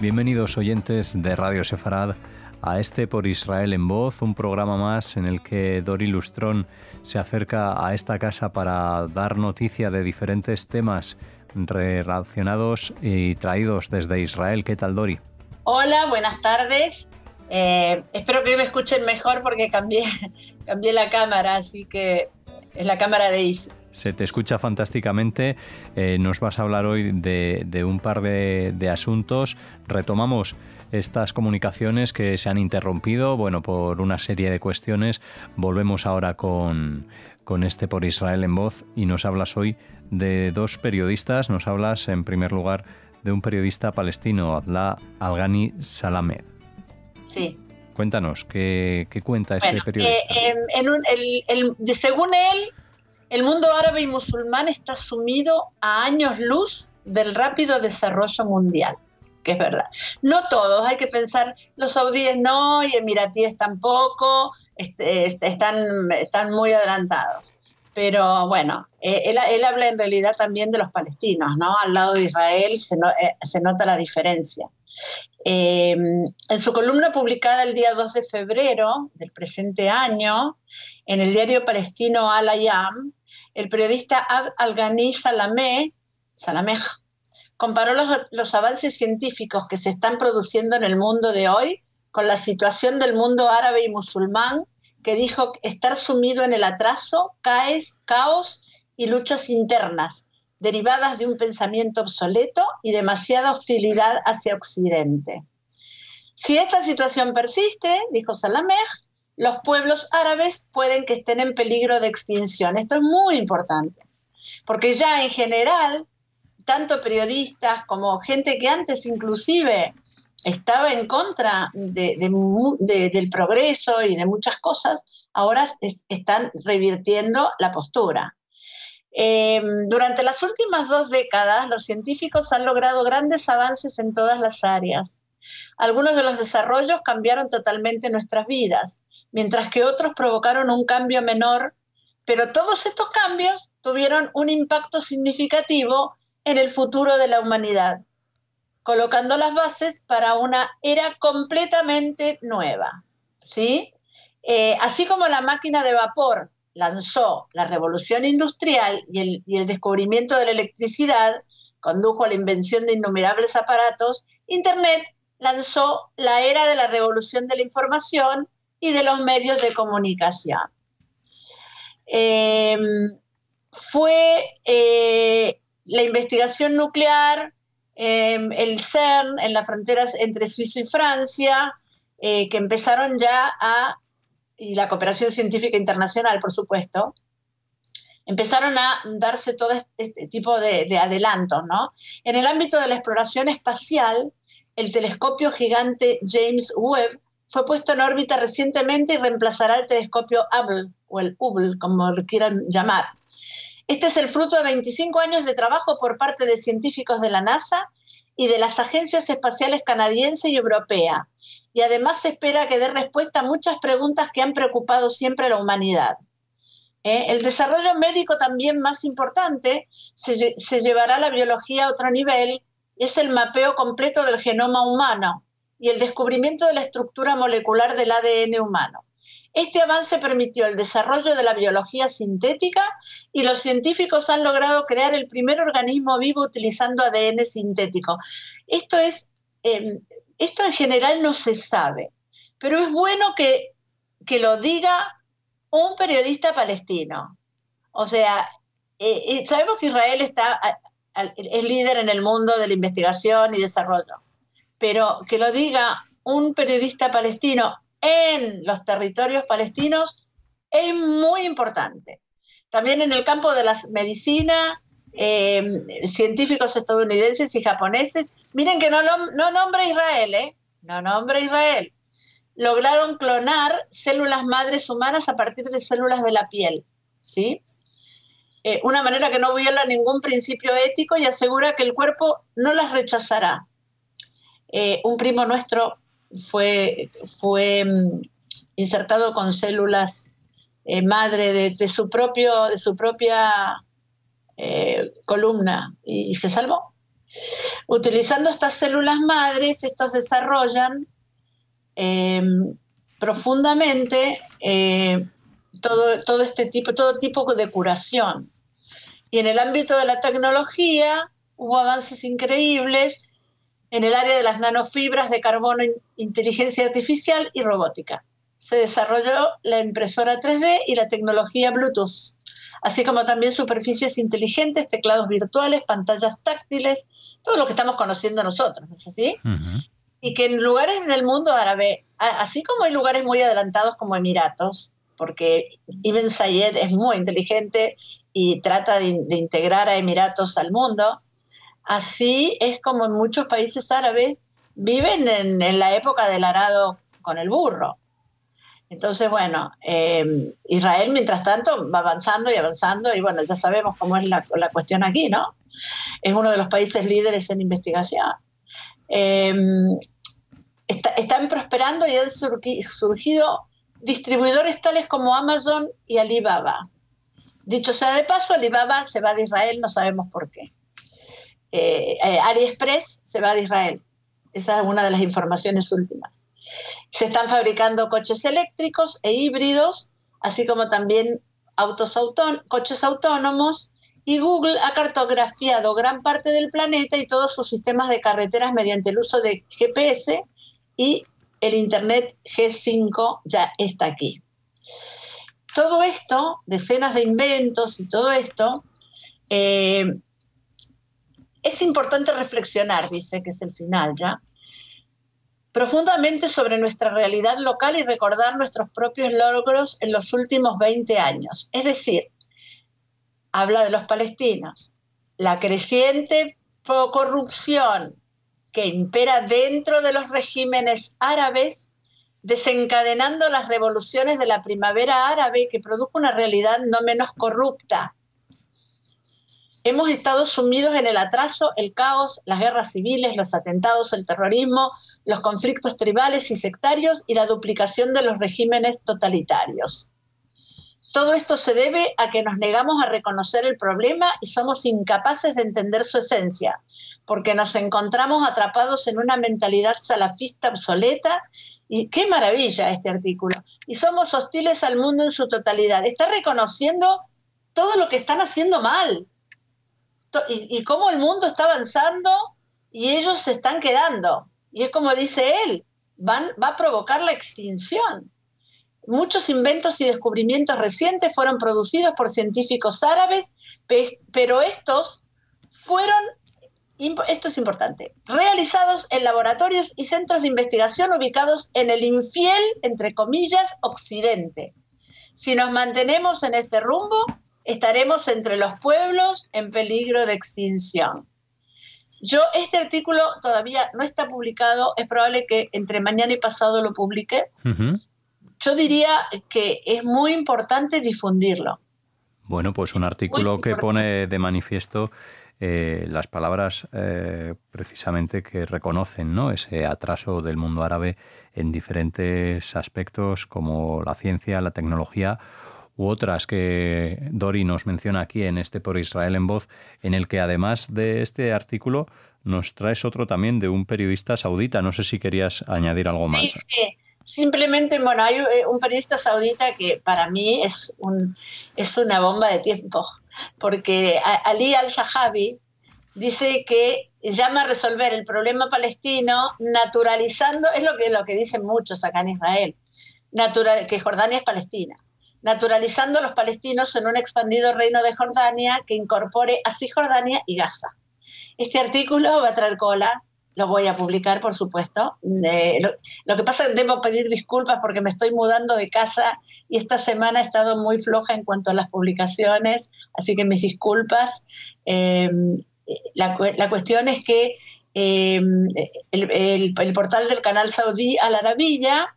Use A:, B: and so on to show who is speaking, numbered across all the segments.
A: Bienvenidos oyentes de Radio Sefarad a este Por Israel en Voz, un programa más en el que Dori Lustrón se acerca a esta casa para dar noticia de diferentes temas relacionados y traídos desde Israel. ¿Qué tal, Dori?
B: Hola, buenas tardes. Eh, espero que me escuchen mejor porque cambié, cambié la cámara, así que es la cámara de.
A: Se te escucha fantásticamente. Eh, nos vas a hablar hoy de, un par de, asuntos. Retomamos estas comunicaciones que se han interrumpido, bueno, por una serie de cuestiones. Volvemos ahora con, con este por Israel en voz y nos hablas hoy de dos periodistas. Nos hablas en primer lugar de un periodista palestino, Adla Algani Salamed.
B: Sí.
A: Cuéntanos, ¿qué, cuenta este periodista?
B: Eh, en según él, el mundo árabe y musulmán está sumido a años luz del rápido desarrollo mundial, que es verdad. No todos, hay que pensar, los saudíes no y emiratíes tampoco, este, este, están, están muy adelantados. Pero bueno, eh, él, habla en realidad también de los palestinos, ¿no? Al lado de Israel se, eh, nota la diferencia. Eh, en su columna publicada el día 2 de febrero del presente año, en el diario palestino Al-Ayam, el periodista Abd Al-Ghani Salameh, comparó los, avances científicos que se están produciendo en el mundo de hoy con la situación del mundo árabe y musulmán, que dijo estar sumido en el atraso, caes, caos y luchas internas, derivadas de un pensamiento obsoleto y demasiada hostilidad hacia Occidente. Si esta situación persiste, dijo Salameh, los pueblos árabes pueden que estén en peligro de extinción. Esto es muy importante, porque ya en general, tanto periodistas como gente que antes inclusive estaba en contra del progreso y de muchas cosas, ahora están revirtiendo la postura. Em, durante las últimas dos décadas, los científicos han logrado grandes avances en todas las áreas. Algunos de los desarrollos cambiaron totalmente nuestras vidas mientras que otros provocaron un cambio menor, pero todos estos cambios tuvieron un impacto significativo en el futuro de la humanidad, colocando las bases para una era completamente nueva. ¿sí? Eh, así como la máquina de vapor lanzó la revolución industrial y el, y el descubrimiento de la electricidad, condujo a la invención de innumerables aparatos, Internet lanzó la era de la revolución de la información y de los medios de comunicación. Em, fue eh, la investigación nuclear, em, el CERN en las fronteras entre Suiza y Francia, eh, que empezaron ya a, y la cooperación científica internacional, por supuesto, empezaron a darse todo este tipo de, de adelantos, ¿no? En el ámbito de la exploración espacial, el telescopio gigante James Webb fue puesto en órbita recientemente y reemplazará el telescopio Hubble, o el Hubble, como lo quieran llamar. Este es el fruto de 25 años de trabajo por parte de científicos de la NASA y de las agencias espaciales canadiense y europea. Y además se espera que dé respuesta a muchas preguntas que han preocupado siempre a la humanidad. ¿Eh? el desarrollo médico también más importante se, se llevará la biología a otro nivel, es el mapeo completo del genoma humano, y el descubrimiento de la estructura molecular del ADN humano. Este avance permitió el desarrollo de la biología sintética y los científicos han logrado crear el primer organismo vivo utilizando ADN sintético. Esto es, em, esto en general no se sabe, pero es bueno que, que lo diga un periodista palestino. O sea, eh, eh, sabemos que Israel está, es líder en el mundo de la investigación y desarrollo pero que lo diga un periodista palestino en los territorios palestinos es muy importante. También en el campo de la medicina, eh, científicos estadounidenses y japoneses, miren que no, no nombra Israel, ¿eh? No nombra Israel. Lograron clonar células madres humanas a partir de células de la piel, ¿sí? Eh, una manera que no viola ningún principio ético y asegura que el cuerpo no las rechazará. Eh, un primo nuestro fue, fue mm, insertado con células eh, madre de, su propio, de su propia eh, columna y, se salvó. Utilizando estas células madres, estos desarrollan em, profundamente todo, todo este tipo, todo tipo de curación. Y en el ámbito de la tecnología hubo avances increíbles en el área de las nanofibras de carbono, inteligencia artificial y robótica. Se desarrolló la impresora 3D y la tecnología Bluetooth, así como también superficies inteligentes, teclados virtuales, pantallas táctiles, todo lo que estamos conociendo nosotros, ¿no es así? Y que en lugares del mundo árabe, así como hay lugares muy adelantados como Emiratos, porque Ibn Zayed es muy inteligente y trata de, integrar a Emiratos al mundo, así es como en muchos países árabes viven en, la época del arado con el burro. Entonces, bueno, eh, Israel mientras tanto va avanzando y avanzando y bueno, ya sabemos cómo es la, cuestión aquí, ¿no? Es uno de los países líderes en investigación. Eh, están prosperando y han surgido distribuidores tales como Amazon y Alibaba. Dicho sea de paso, Alibaba se va de Israel, no sabemos por qué. Eh, eh, AliExpress se va de Israel. Esa es una de las informaciones últimas. Se están fabricando coches eléctricos e híbridos, así como también autos coches autónomos, y Google ha cartografiado gran parte del planeta y todos sus sistemas de carreteras mediante el uso de GPS y el Internet G5 ya está aquí. Todo esto, decenas de inventos y todo esto, eh, es importante reflexionar, dice que es el final ya, profundamente sobre nuestra realidad local y recordar nuestros propios logros en los últimos 20 años. Es decir, habla de los palestinos, la creciente corrupción, que impera dentro de los regímenes árabes, desencadenando las revoluciones de la primavera árabe que produjo una realidad no menos corrupta. Hemos estado sumidos en el atraso, el caos, las guerras civiles, los atentados, el terrorismo, los conflictos tribales y sectarios y la duplicación de los regímenes totalitarios. Todo esto se debe a que nos negamos a reconocer el problema y somos incapaces de entender su esencia, porque nos encontramos atrapados en una mentalidad salafista obsoleta. Y qué maravilla este artículo. Y somos hostiles al mundo en su totalidad. Está reconociendo todo lo que están haciendo mal y, cómo el mundo está avanzando y ellos se están quedando. Y es como dice él, va a provocar la extinción. Muchos inventos y descubrimientos recientes fueron producidos por científicos árabes, pero estos fueron, esto es importante, realizados en laboratorios y centros de investigación ubicados en el infiel, entre comillas, occidente. Si nos mantenemos en este rumbo, estaremos entre los pueblos en peligro de extinción. Yo, este artículo todavía no está publicado, es probable que entre mañana y pasado lo publique yo diría que es muy importante difundirlo.
A: Bueno, pues un artículo que pone de manifiesto eh, las palabras eh, precisamente que reconocen ¿no? ese atraso del mundo árabe en diferentes aspectos como la ciencia, la tecnología u otras que Dori nos menciona aquí en este Por Israel en Voz, en el que además de este artículo nos traes otro también de un periodista saudita. No sé si querías añadir algo más.
B: Sí. Simplemente, bueno, hay eh, un periodista saudita que para mí es, un, es una bomba de tiempo, porque Ali al-Shahabi dice que llama a resolver el problema palestino naturalizando, es lo que, lo que dicen muchos acá en Israel, natural, que Jordania es Palestina, naturalizando a los palestinos en un expandido reino de Jordania que incorpore a Cisjordania y Gaza. Este artículo va a traer cola, lo voy a publicar, por supuesto. Eh, lo, que pasa es que debo pedir disculpas porque me estoy mudando de casa y esta semana he estado muy floja en cuanto a las publicaciones, así que mis disculpas. Em, la, cuestión es que em, el, portal del canal saudí Al Arabilla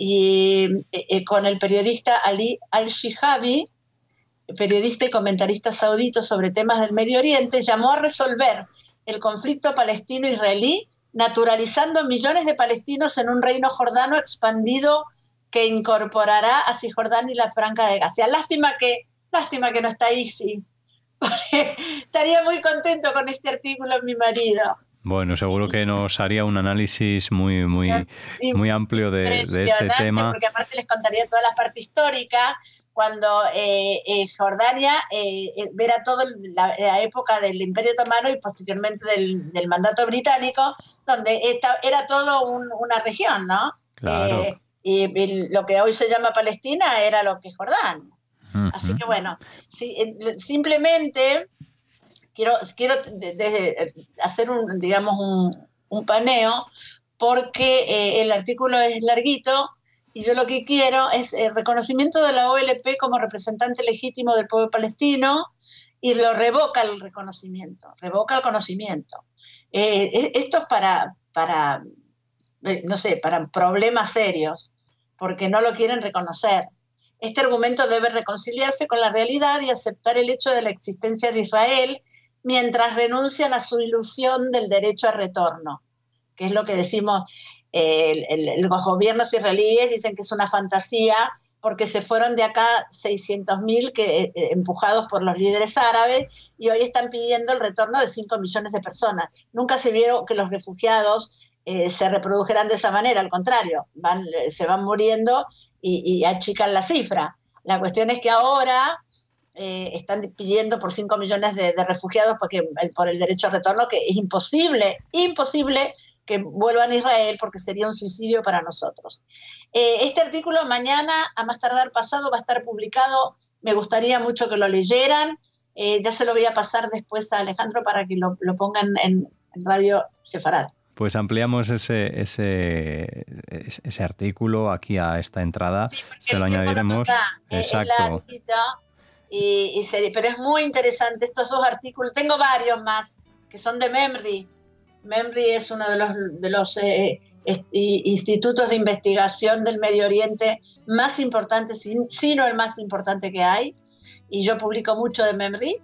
B: y eh, eh, con el periodista Ali Al-Shihabi, periodista y comentarista saudito sobre temas del Medio Oriente, llamó a resolver el conflicto palestino-israelí, naturalizando millones de palestinos en un reino jordano expandido que incorporará a Cisjordania y la Franca de Gaza. Lástima que, lástima que no está Isi. Estaría muy contento con este artículo mi marido.
A: Bueno, seguro que nos haría un análisis muy, muy, muy amplio de, este tema.
B: Porque aparte les contaría toda la parte histórica, cuando eh, eh, Jordania eh, era todo la, época del Imperio Otomano y posteriormente del, mandato británico, donde esta, era todo una región, ¿no?
A: Claro.
B: y, lo que hoy se llama Palestina era lo que es Jordania. Así que bueno, simplemente quiero, quiero hacer un, digamos, un, paneo porque el artículo es larguito y yo lo que quiero es el reconocimiento de la OLP como representante legítimo del pueblo palestino y lo revoca el reconocimiento, revoca el conocimiento. Eh, e, esto es para, para, eh, no sé, para problemas serios, porque no lo quieren reconocer. Este argumento debe reconciliarse con la realidad y aceptar el hecho de la existencia de Israel mientras renuncian a su ilusión del derecho a retorno, que es lo que decimos, los gobiernos israelíes dicen que es una fantasía porque se fueron de acá 600.000 que, eh, empujados por los líderes árabes y hoy están pidiendo el retorno de 5 millones de personas. Nunca se vieron que los refugiados eh, se reprodujeran de esa manera, al contrario, van, eh, se van muriendo y, achican la cifra. La cuestión es que ahora están pidiendo por 5 millones de, de, refugiados porque, por el derecho a retorno, que es imposible, imposible que vuelvan a Israel porque sería un suicidio para nosotros. Eh, este artículo mañana, a más tardar pasado, va a estar publicado. Me gustaría mucho que lo leyeran. Eh, ya se lo voy a pasar después a Alejandro para que lo, pongan en, Radio Sefarad.
A: Pues ampliamos ese, ese, ese artículo aquí a esta entrada. se lo añadiremos.
B: Exacto. Y, pero es muy interesante estos dos artículos. Tengo varios más que son de Memri, MEMRI es uno de los, de los eh, institutos de investigación del Medio Oriente más importantes, si, no el más importante que hay, y yo publico mucho de MEMRI.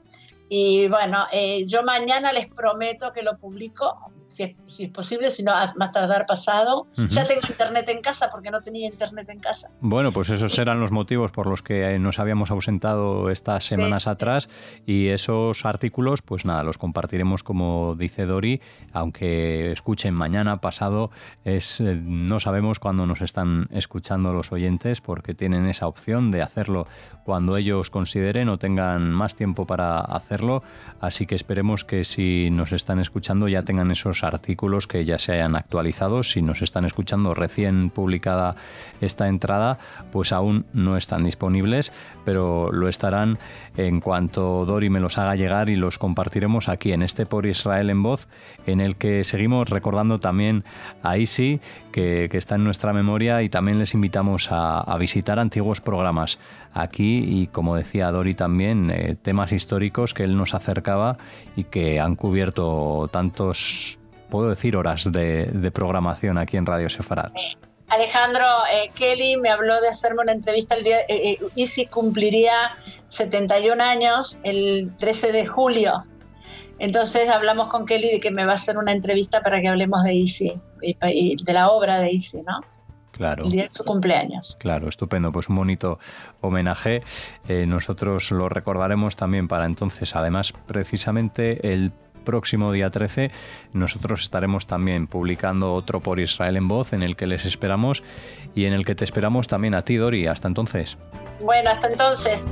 B: Y bueno, eh, yo mañana les prometo que lo publico si es, posible, si no, más tardar pasado. Ya tengo internet en casa porque no tenía internet en casa.
A: Bueno, pues esos eran los motivos por los que nos habíamos ausentado estas semanas atrás. Y esos artículos, pues nada, los compartiremos como dice Dori, aunque escuchen mañana, pasado, es eh, no sabemos cuándo nos están escuchando los oyentes porque tienen esa opción de hacerlo cuando ellos consideren o tengan más tiempo para hacerlo, así que esperemos que si nos están escuchando ya tengan esos artículos que ya se hayan actualizado. Si nos están escuchando recién publicada esta entrada, pues aún no están disponibles, pero lo estarán en cuanto Dori me los haga llegar y los compartiremos aquí en este Por Israel en Voz, en el que seguimos recordando también a Isi, que, está en nuestra memoria, y también les invitamos a, visitar antiguos programas aquí y, como decía Dori también, eh, temas históricos que él nos acercaba y que han cubierto tantos puedo decir, horas de, programación aquí en Radio Sefarad.
B: Alejandro eh, Kelly me habló de hacerme una entrevista el día. Eh, eh cumpliría 71 años el 13 de julio. Entonces hablamos con Kelly de que me va a hacer una entrevista para que hablemos de Easy y, de la obra de Easy, ¿no?
A: Claro.
B: El día de su cumpleaños.
A: Claro, estupendo. Pues un bonito homenaje. Eh, nosotros lo recordaremos también para entonces. Además, precisamente el próximo día 13 nosotros estaremos también publicando otro por Israel en voz en el que les esperamos y en el que te esperamos también a ti, Dori. Hasta entonces.
B: Bueno, hasta entonces.